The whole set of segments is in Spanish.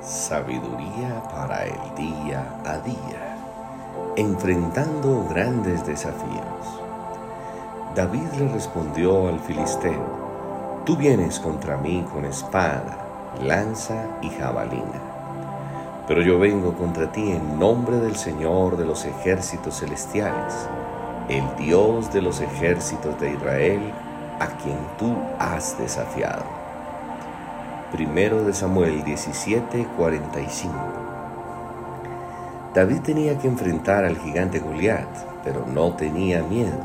Sabiduría para el día a día, enfrentando grandes desafíos. David le respondió al filisteo, Tú vienes contra mí con espada, lanza y jabalina, pero yo vengo contra ti en nombre del Señor de los ejércitos celestiales, el Dios de los ejércitos de Israel, a quien tú has desafiado. Primero de Samuel 17:45. David tenía que enfrentar al gigante Goliat, pero no tenía miedo.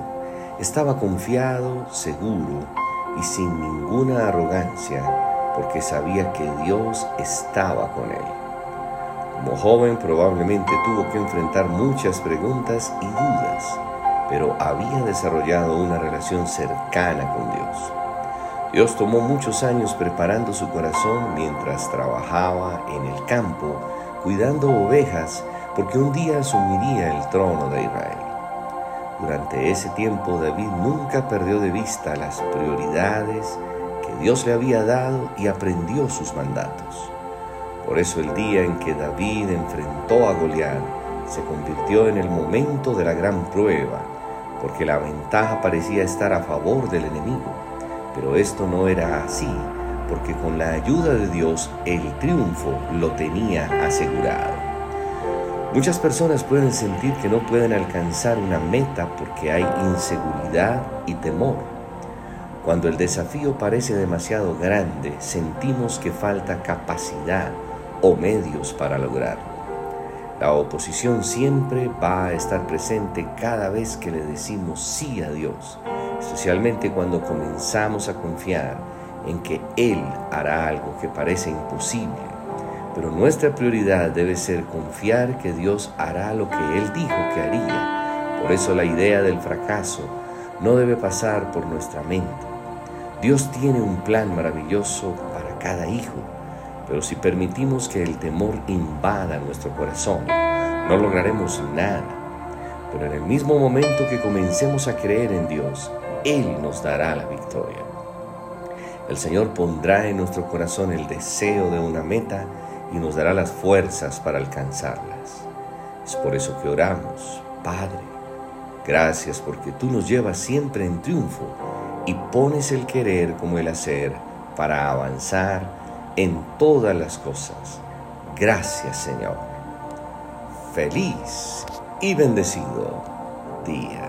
Estaba confiado, seguro y sin ninguna arrogancia, porque sabía que Dios estaba con él. Como joven probablemente tuvo que enfrentar muchas preguntas y dudas, pero había desarrollado una relación cercana con Dios. Dios tomó muchos años preparando su corazón mientras trabajaba en el campo, cuidando ovejas, porque un día asumiría el trono de Israel. Durante ese tiempo David nunca perdió de vista las prioridades que Dios le había dado y aprendió sus mandatos. Por eso el día en que David enfrentó a Goliat se convirtió en el momento de la gran prueba, porque la ventaja parecía estar a favor del enemigo. Pero esto no era así, porque con la ayuda de Dios el triunfo lo tenía asegurado. Muchas personas pueden sentir que no pueden alcanzar una meta porque hay inseguridad y temor. Cuando el desafío parece demasiado grande, sentimos que falta capacidad o medios para lograrlo. La oposición siempre va a estar presente cada vez que le decimos sí a Dios especialmente cuando comenzamos a confiar en que Él hará algo que parece imposible. Pero nuestra prioridad debe ser confiar que Dios hará lo que Él dijo que haría. Por eso la idea del fracaso no debe pasar por nuestra mente. Dios tiene un plan maravilloso para cada hijo, pero si permitimos que el temor invada nuestro corazón, no lograremos nada. Pero en el mismo momento que comencemos a creer en Dios, él nos dará la victoria. El Señor pondrá en nuestro corazón el deseo de una meta y nos dará las fuerzas para alcanzarlas. Es por eso que oramos, Padre, gracias porque tú nos llevas siempre en triunfo y pones el querer como el hacer para avanzar en todas las cosas. Gracias Señor. Feliz y bendecido día.